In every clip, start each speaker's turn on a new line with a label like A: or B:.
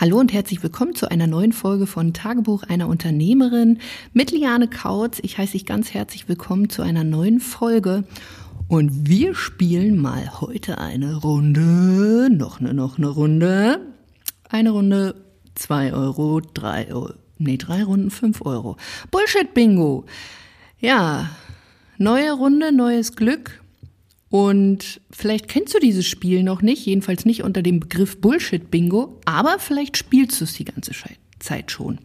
A: Hallo und herzlich willkommen zu einer neuen Folge von Tagebuch einer Unternehmerin mit Liane Kautz. Ich heiße dich ganz herzlich willkommen zu einer neuen Folge. Und wir spielen mal heute eine Runde, noch eine, noch eine Runde. Eine Runde, zwei Euro, drei Euro, nee, drei Runden, fünf Euro. Bullshit-Bingo. Ja, neue Runde, neues Glück. Und vielleicht kennst du dieses Spiel noch nicht, jedenfalls nicht unter dem Begriff Bullshit-Bingo, aber vielleicht spielst du es die ganze Zeit schon.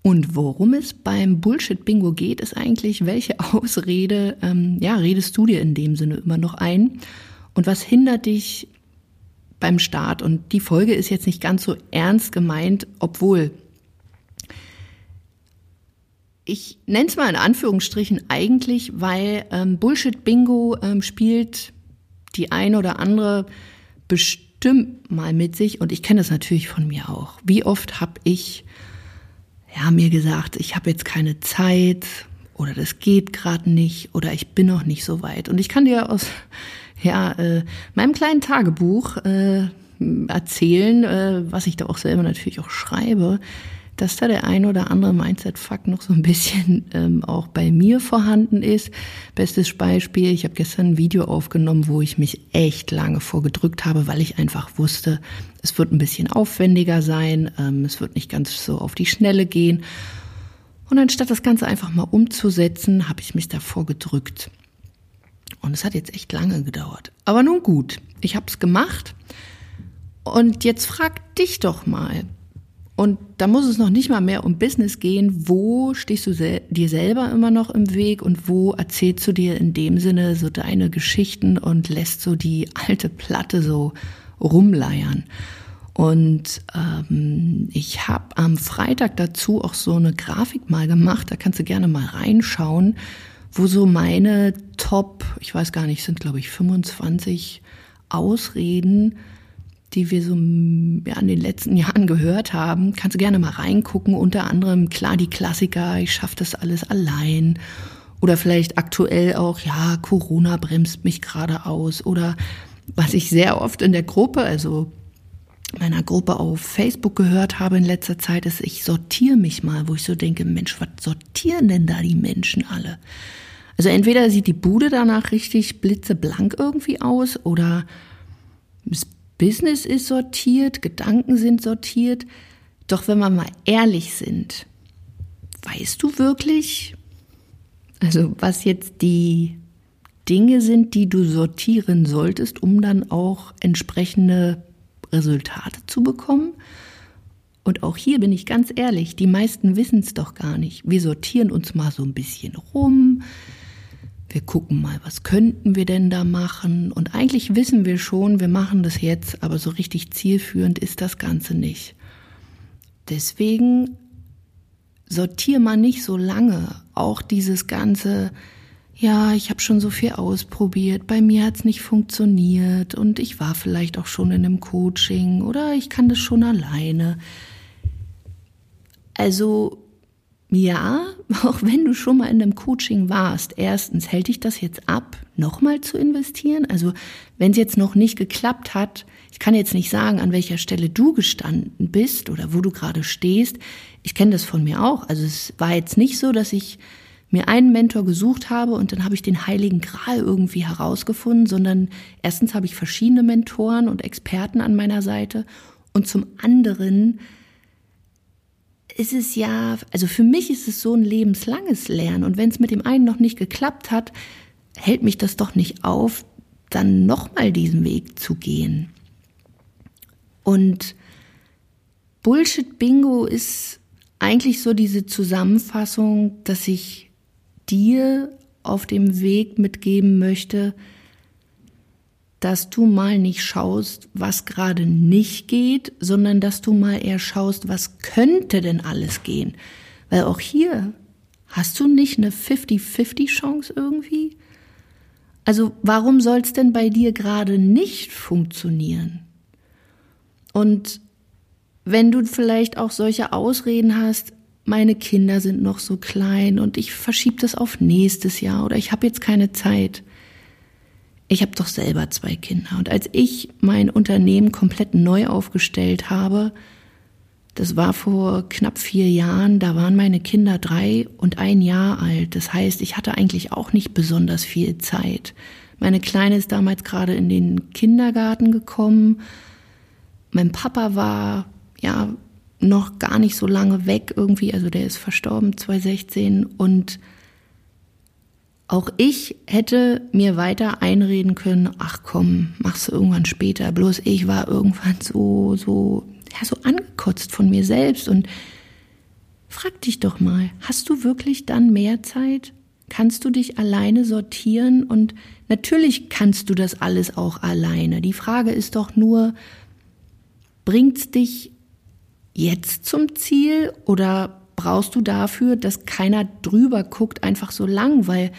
A: Und worum es beim Bullshit-Bingo geht, ist eigentlich, welche Ausrede, ähm, ja, redest du dir in dem Sinne immer noch ein? Und was hindert dich beim Start? Und die Folge ist jetzt nicht ganz so ernst gemeint, obwohl ich nenne es mal in Anführungsstrichen eigentlich, weil ähm, Bullshit-Bingo ähm, spielt die eine oder andere bestimmt mal mit sich und ich kenne das natürlich von mir auch. Wie oft habe ich ja mir gesagt, ich habe jetzt keine Zeit oder das geht gerade nicht oder ich bin noch nicht so weit und ich kann dir aus ja äh, meinem kleinen Tagebuch äh, erzählen, äh, was ich da auch selber natürlich auch schreibe dass da der ein oder andere Mindset-Fuck noch so ein bisschen ähm, auch bei mir vorhanden ist. Bestes Beispiel, ich habe gestern ein Video aufgenommen, wo ich mich echt lange vorgedrückt habe, weil ich einfach wusste, es wird ein bisschen aufwendiger sein, ähm, es wird nicht ganz so auf die Schnelle gehen. Und anstatt das Ganze einfach mal umzusetzen, habe ich mich davor gedrückt. Und es hat jetzt echt lange gedauert. Aber nun gut, ich habe es gemacht. Und jetzt frag dich doch mal, und da muss es noch nicht mal mehr um Business gehen. Wo stehst du sel dir selber immer noch im Weg und wo erzählst du dir in dem Sinne so deine Geschichten und lässt so die alte Platte so rumleiern? Und ähm, ich habe am Freitag dazu auch so eine Grafik mal gemacht, da kannst du gerne mal reinschauen, wo so meine Top, ich weiß gar nicht, sind glaube ich 25 Ausreden die wir so ja, in den letzten Jahren gehört haben. Kannst du gerne mal reingucken. Unter anderem, klar, die Klassiker, ich schaffe das alles allein. Oder vielleicht aktuell auch, ja, Corona bremst mich gerade aus. Oder was ich sehr oft in der Gruppe, also meiner Gruppe auf Facebook gehört habe in letzter Zeit, ist, ich sortiere mich mal, wo ich so denke, Mensch, was sortieren denn da die Menschen alle? Also entweder sieht die Bude danach richtig blitzeblank irgendwie aus oder es Business ist sortiert, Gedanken sind sortiert. Doch wenn wir mal ehrlich sind, weißt du wirklich, also was jetzt die Dinge sind, die du sortieren solltest, um dann auch entsprechende Resultate zu bekommen? Und auch hier bin ich ganz ehrlich, die meisten wissen es doch gar nicht. Wir sortieren uns mal so ein bisschen rum, wir gucken mal, was könnten wir denn da machen? Und eigentlich wissen wir schon, wir machen das jetzt, aber so richtig zielführend ist das Ganze nicht. Deswegen sortier mal nicht so lange. Auch dieses ganze, ja, ich habe schon so viel ausprobiert, bei mir hat es nicht funktioniert und ich war vielleicht auch schon in einem Coaching oder ich kann das schon alleine. Also ja, auch wenn du schon mal in einem Coaching warst, erstens hält dich das jetzt ab, nochmal zu investieren. Also wenn es jetzt noch nicht geklappt hat, ich kann jetzt nicht sagen, an welcher Stelle du gestanden bist oder wo du gerade stehst. Ich kenne das von mir auch. Also es war jetzt nicht so, dass ich mir einen Mentor gesucht habe und dann habe ich den heiligen Gral irgendwie herausgefunden, sondern erstens habe ich verschiedene Mentoren und Experten an meiner Seite und zum anderen ist es ja, also für mich ist es so ein lebenslanges Lernen. Und wenn es mit dem einen noch nicht geklappt hat, hält mich das doch nicht auf, dann nochmal diesen Weg zu gehen. Und Bullshit-Bingo ist eigentlich so diese Zusammenfassung, dass ich dir auf dem Weg mitgeben möchte, dass du mal nicht schaust, was gerade nicht geht, sondern dass du mal eher schaust, was könnte denn alles gehen. Weil auch hier hast du nicht eine 50-50 Chance irgendwie? Also warum soll es denn bei dir gerade nicht funktionieren? Und wenn du vielleicht auch solche Ausreden hast, meine Kinder sind noch so klein und ich verschiebe das auf nächstes Jahr oder ich habe jetzt keine Zeit ich habe doch selber zwei Kinder. Und als ich mein Unternehmen komplett neu aufgestellt habe, das war vor knapp vier Jahren, da waren meine Kinder drei und ein Jahr alt. Das heißt, ich hatte eigentlich auch nicht besonders viel Zeit. Meine Kleine ist damals gerade in den Kindergarten gekommen. Mein Papa war ja noch gar nicht so lange weg irgendwie, also der ist verstorben 2016 und auch ich hätte mir weiter einreden können, ach komm, machst du irgendwann später. Bloß ich war irgendwann so, so, ja, so angekotzt von mir selbst und frag dich doch mal, hast du wirklich dann mehr Zeit? Kannst du dich alleine sortieren? Und natürlich kannst du das alles auch alleine. Die Frage ist doch nur, bringt's dich jetzt zum Ziel oder brauchst du dafür, dass keiner drüber guckt, einfach so lang, weil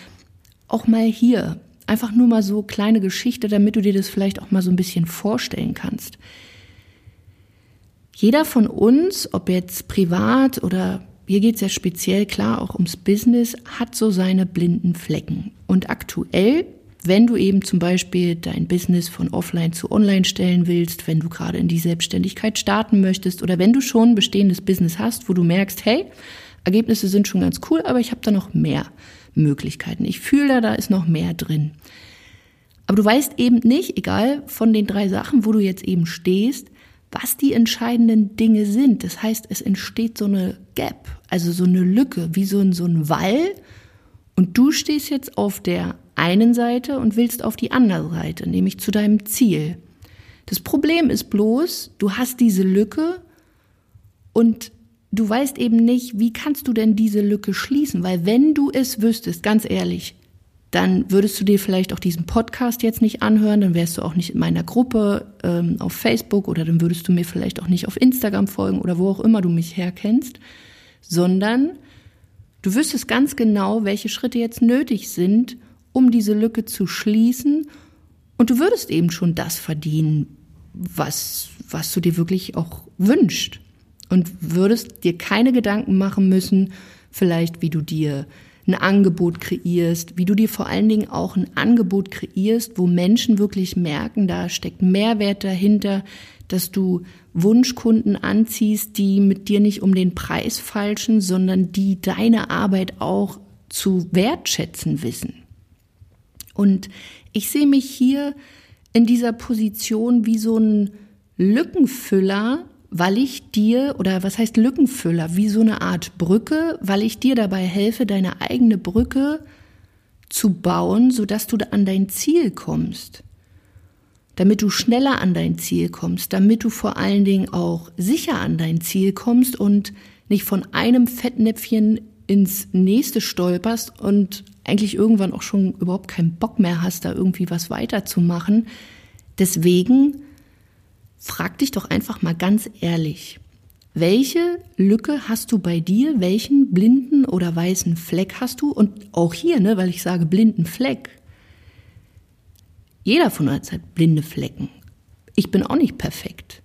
A: auch mal hier. Einfach nur mal so kleine Geschichte, damit du dir das vielleicht auch mal so ein bisschen vorstellen kannst. Jeder von uns, ob jetzt privat oder hier geht es ja speziell klar auch ums Business, hat so seine blinden Flecken. Und aktuell, wenn du eben zum Beispiel dein Business von offline zu online stellen willst, wenn du gerade in die Selbstständigkeit starten möchtest oder wenn du schon ein bestehendes Business hast, wo du merkst, hey, Ergebnisse sind schon ganz cool, aber ich habe da noch mehr Möglichkeiten. Ich fühle, da ist noch mehr drin. Aber du weißt eben nicht, egal von den drei Sachen, wo du jetzt eben stehst, was die entscheidenden Dinge sind. Das heißt, es entsteht so eine Gap, also so eine Lücke, wie so ein, so ein Wall. Und du stehst jetzt auf der einen Seite und willst auf die andere Seite, nämlich zu deinem Ziel. Das Problem ist bloß, du hast diese Lücke und du weißt eben nicht, wie kannst du denn diese Lücke schließen? Weil wenn du es wüsstest, ganz ehrlich, dann würdest du dir vielleicht auch diesen Podcast jetzt nicht anhören, dann wärst du auch nicht in meiner Gruppe ähm, auf Facebook oder dann würdest du mir vielleicht auch nicht auf Instagram folgen oder wo auch immer du mich herkennst, sondern du wüsstest ganz genau, welche Schritte jetzt nötig sind, um diese Lücke zu schließen und du würdest eben schon das verdienen, was, was du dir wirklich auch wünschst und würdest dir keine Gedanken machen müssen, vielleicht wie du dir ein Angebot kreierst, wie du dir vor allen Dingen auch ein Angebot kreierst, wo Menschen wirklich merken, da steckt Mehrwert dahinter, dass du Wunschkunden anziehst, die mit dir nicht um den Preis falschen, sondern die deine Arbeit auch zu wertschätzen wissen. Und ich sehe mich hier in dieser Position wie so ein Lückenfüller, weil ich dir, oder was heißt Lückenfüller, wie so eine Art Brücke, weil ich dir dabei helfe, deine eigene Brücke zu bauen, sodass du an dein Ziel kommst. Damit du schneller an dein Ziel kommst, damit du vor allen Dingen auch sicher an dein Ziel kommst und nicht von einem Fettnäpfchen ins nächste stolperst und eigentlich irgendwann auch schon überhaupt keinen Bock mehr hast, da irgendwie was weiterzumachen. Deswegen frag dich doch einfach mal ganz ehrlich, welche Lücke hast du bei dir? Welchen blinden oder weißen Fleck hast du? Und auch hier, ne, weil ich sage blinden Fleck. Jeder von uns hat blinde Flecken. Ich bin auch nicht perfekt.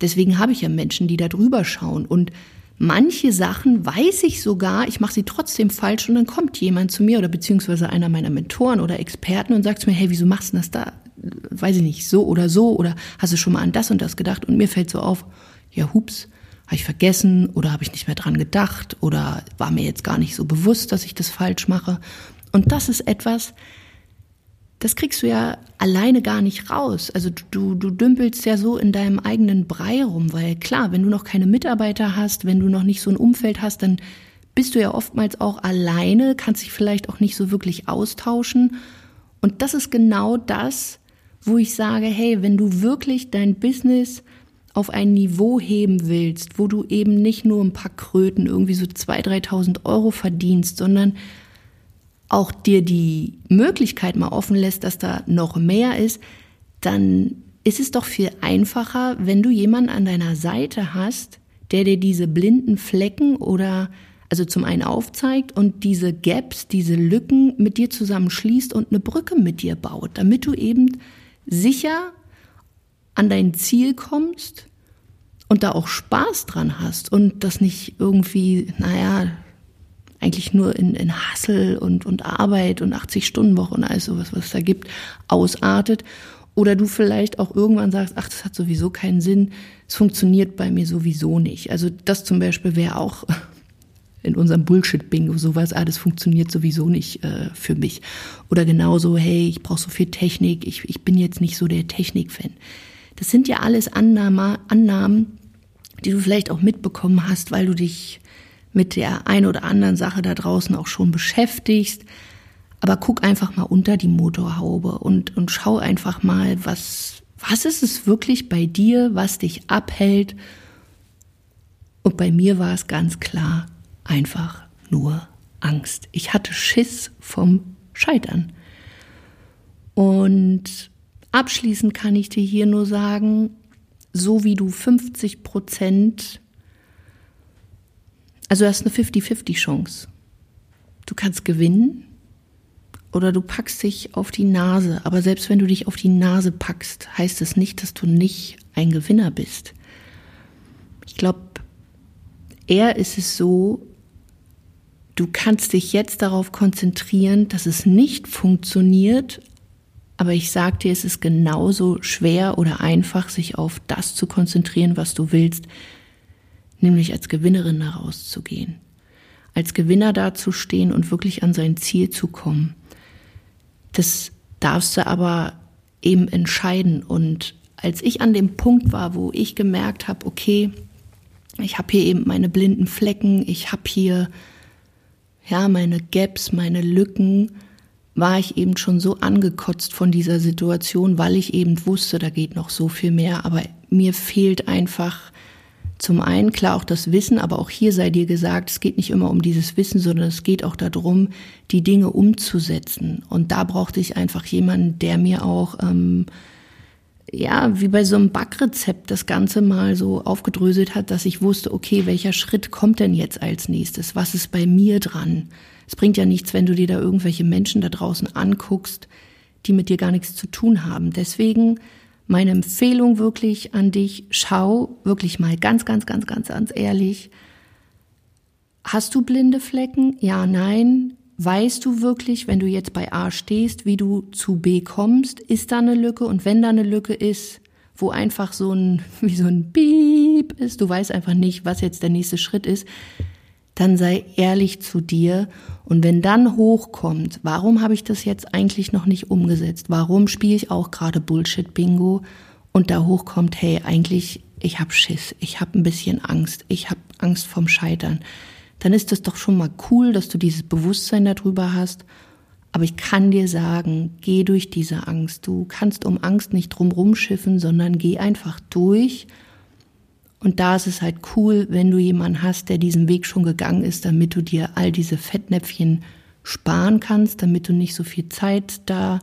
A: Deswegen habe ich ja Menschen, die da drüber schauen. Und manche Sachen weiß ich sogar, ich mache sie trotzdem falsch und dann kommt jemand zu mir oder beziehungsweise einer meiner Mentoren oder Experten und sagt mir, hey, wieso machst du das da? Weiß ich nicht, so oder so oder hast du schon mal an das und das gedacht und mir fällt so auf, ja, hups, habe ich vergessen oder habe ich nicht mehr dran gedacht oder war mir jetzt gar nicht so bewusst, dass ich das falsch mache. Und das ist etwas, das kriegst du ja alleine gar nicht raus. Also du, du dümpelst ja so in deinem eigenen Brei rum, weil klar, wenn du noch keine Mitarbeiter hast, wenn du noch nicht so ein Umfeld hast, dann bist du ja oftmals auch alleine, kannst dich vielleicht auch nicht so wirklich austauschen. Und das ist genau das, wo ich sage, hey, wenn du wirklich dein Business auf ein Niveau heben willst, wo du eben nicht nur ein paar Kröten irgendwie so 2.000, 3.000 Euro verdienst, sondern auch dir die Möglichkeit mal offen lässt, dass da noch mehr ist, dann ist es doch viel einfacher, wenn du jemanden an deiner Seite hast, der dir diese blinden Flecken oder also zum einen aufzeigt und diese Gaps, diese Lücken mit dir zusammen schließt und eine Brücke mit dir baut, damit du eben sicher an dein Ziel kommst und da auch Spaß dran hast und das nicht irgendwie, naja, eigentlich nur in, in Hassel und, und Arbeit und 80-Stunden-Woche und alles sowas, was es da gibt, ausartet. Oder du vielleicht auch irgendwann sagst, ach, das hat sowieso keinen Sinn, es funktioniert bei mir sowieso nicht. Also das zum Beispiel wäre auch in unserem Bullshit-Bingo sowas, ah, das funktioniert sowieso nicht äh, für mich. Oder genauso, hey, ich brauche so viel Technik, ich, ich bin jetzt nicht so der Technik-Fan. Das sind ja alles Annahme, Annahmen, die du vielleicht auch mitbekommen hast, weil du dich mit der ein oder anderen Sache da draußen auch schon beschäftigst. Aber guck einfach mal unter die Motorhaube und, und schau einfach mal, was, was ist es wirklich bei dir, was dich abhält. Und bei mir war es ganz klar einfach nur Angst. Ich hatte Schiss vom Scheitern. Und abschließend kann ich dir hier nur sagen, so wie du 50 Prozent, also du hast eine 50-50 Chance. Du kannst gewinnen oder du packst dich auf die Nase. Aber selbst wenn du dich auf die Nase packst, heißt es nicht, dass du nicht ein Gewinner bist. Ich glaube, eher ist es so, du kannst dich jetzt darauf konzentrieren, dass es nicht funktioniert, aber ich sag dir, es ist genauso schwer oder einfach, sich auf das zu konzentrieren, was du willst, nämlich als Gewinnerin herauszugehen. Als Gewinner dazustehen und wirklich an sein Ziel zu kommen. Das darfst du aber eben entscheiden. Und als ich an dem Punkt war, wo ich gemerkt habe, okay, ich habe hier eben meine blinden Flecken, ich habe hier ja meine Gaps, meine Lücken, war ich eben schon so angekotzt von dieser Situation, weil ich eben wusste, da geht noch so viel mehr. Aber mir fehlt einfach zum einen klar auch das Wissen, aber auch hier sei dir gesagt, es geht nicht immer um dieses Wissen, sondern es geht auch darum, die Dinge umzusetzen. Und da brauchte ich einfach jemanden, der mir auch, ähm, ja, wie bei so einem Backrezept das Ganze mal so aufgedröselt hat, dass ich wusste, okay, welcher Schritt kommt denn jetzt als nächstes? Was ist bei mir dran? Es bringt ja nichts, wenn du dir da irgendwelche Menschen da draußen anguckst, die mit dir gar nichts zu tun haben. Deswegen meine Empfehlung wirklich an dich, schau wirklich mal ganz, ganz, ganz, ganz, ganz ehrlich. Hast du blinde Flecken? Ja, nein. Weißt du wirklich, wenn du jetzt bei A stehst, wie du zu B kommst? Ist da eine Lücke? Und wenn da eine Lücke ist, wo einfach so ein, wie so ein Piep ist, du weißt einfach nicht, was jetzt der nächste Schritt ist, dann sei ehrlich zu dir. Und wenn dann hochkommt, warum habe ich das jetzt eigentlich noch nicht umgesetzt? Warum spiele ich auch gerade Bullshit-Bingo? Und da hochkommt, hey, eigentlich, ich habe Schiss, ich habe ein bisschen Angst, ich habe Angst vom Scheitern. Dann ist es doch schon mal cool, dass du dieses Bewusstsein darüber hast. Aber ich kann dir sagen, geh durch diese Angst. Du kannst um Angst nicht drum schiffen, sondern geh einfach durch und da ist es halt cool, wenn du jemanden hast, der diesen Weg schon gegangen ist, damit du dir all diese Fettnäpfchen sparen kannst, damit du nicht so viel Zeit da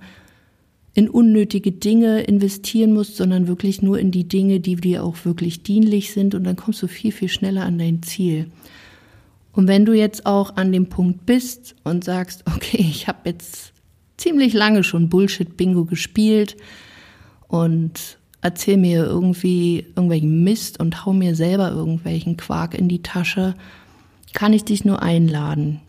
A: in unnötige Dinge investieren musst, sondern wirklich nur in die Dinge, die dir auch wirklich dienlich sind und dann kommst du viel, viel schneller an dein Ziel. Und wenn du jetzt auch an dem Punkt bist und sagst, okay, ich habe jetzt ziemlich lange schon Bullshit-Bingo gespielt und erzähl mir irgendwie irgendwelchen Mist und hau mir selber irgendwelchen Quark in die Tasche, kann ich dich nur einladen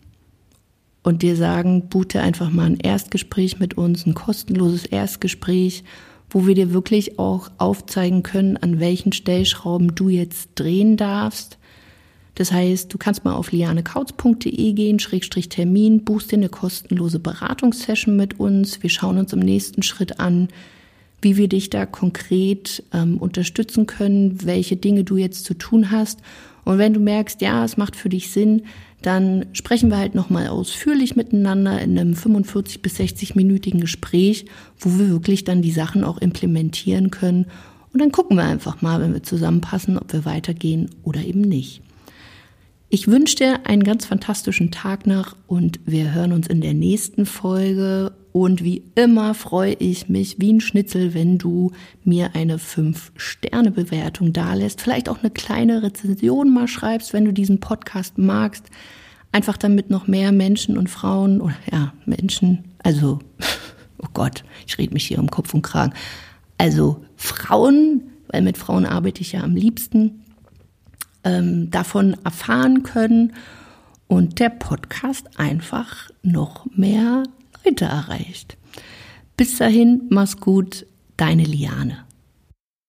A: und dir sagen, bute einfach mal ein Erstgespräch mit uns, ein kostenloses Erstgespräch, wo wir dir wirklich auch aufzeigen können, an welchen Stellschrauben du jetzt drehen darfst. Das heißt, du kannst mal auf lianekautz.de gehen, Schrägstrich Termin, buchst dir eine kostenlose Beratungssession mit uns. Wir schauen uns im nächsten Schritt an, wie wir dich da konkret ähm, unterstützen können, welche Dinge du jetzt zu tun hast. Und wenn du merkst, ja, es macht für dich Sinn, dann sprechen wir halt nochmal ausführlich miteinander in einem 45 bis 60 minütigen Gespräch, wo wir wirklich dann die Sachen auch implementieren können. Und dann gucken wir einfach mal, wenn wir zusammenpassen, ob wir weitergehen oder eben nicht. Ich wünsche dir einen ganz fantastischen Tag nach und wir hören uns in der nächsten Folge. Und wie immer freue ich mich wie ein Schnitzel, wenn du mir eine 5-Sterne-Bewertung dalässt. Vielleicht auch eine kleine Rezension mal schreibst, wenn du diesen Podcast magst. Einfach damit noch mehr Menschen und Frauen oder ja, Menschen, also, oh Gott, ich rede mich hier um Kopf und Kragen. Also Frauen, weil mit Frauen arbeite ich ja am liebsten ähm, davon erfahren können und der Podcast einfach noch mehr Leute erreicht. Bis dahin, mach's gut, deine Liane.